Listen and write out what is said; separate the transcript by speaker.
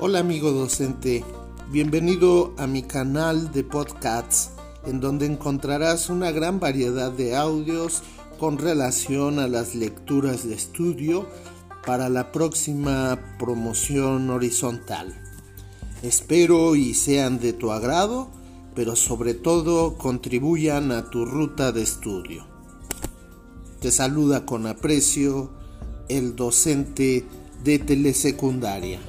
Speaker 1: Hola amigo docente, bienvenido a mi canal de podcasts en donde encontrarás una gran variedad de audios con relación a las lecturas de estudio para la próxima promoción horizontal. Espero y sean de tu agrado, pero sobre todo contribuyan a tu ruta de estudio. Te saluda con aprecio el docente de telesecundaria.